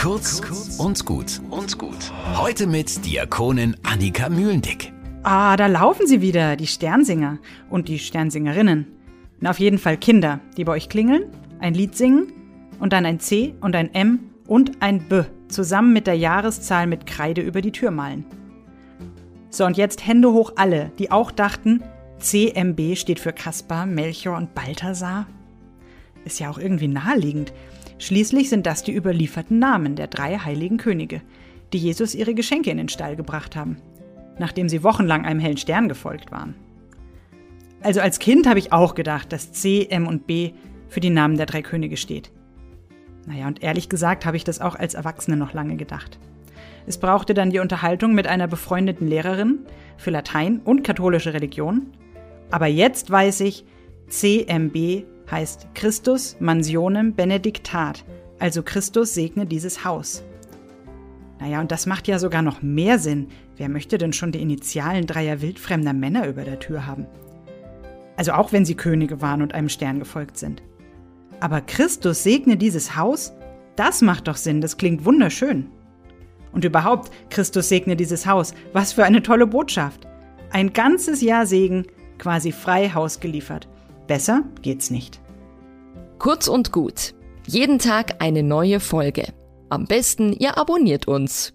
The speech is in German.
Kurz und gut und gut. Heute mit Diakonin Annika Mühlendick. Ah, da laufen sie wieder, die Sternsinger und die Sternsingerinnen. Na, auf jeden Fall Kinder, die bei euch klingeln, ein Lied singen und dann ein C und ein M und ein B zusammen mit der Jahreszahl mit Kreide über die Tür malen. So, und jetzt Hände hoch alle, die auch dachten, CMB steht für Kaspar, Melchior und Balthasar. Ist ja auch irgendwie naheliegend. Schließlich sind das die überlieferten Namen der drei heiligen Könige, die Jesus ihre Geschenke in den Stall gebracht haben, nachdem sie wochenlang einem hellen Stern gefolgt waren. Also als Kind habe ich auch gedacht, dass C, M und B für die Namen der drei Könige steht. Naja, und ehrlich gesagt habe ich das auch als Erwachsene noch lange gedacht. Es brauchte dann die Unterhaltung mit einer befreundeten Lehrerin für Latein und katholische Religion. Aber jetzt weiß ich, CMB heißt Christus Mansionem Benedictat, also Christus segne dieses Haus. Naja, und das macht ja sogar noch mehr Sinn. Wer möchte denn schon die Initialen dreier wildfremder Männer über der Tür haben? Also auch wenn sie Könige waren und einem Stern gefolgt sind. Aber Christus segne dieses Haus? Das macht doch Sinn, das klingt wunderschön. Und überhaupt, Christus segne dieses Haus. Was für eine tolle Botschaft. Ein ganzes Jahr Segen, quasi frei Haus geliefert. Besser geht's nicht. Kurz und gut. Jeden Tag eine neue Folge. Am besten, ihr abonniert uns.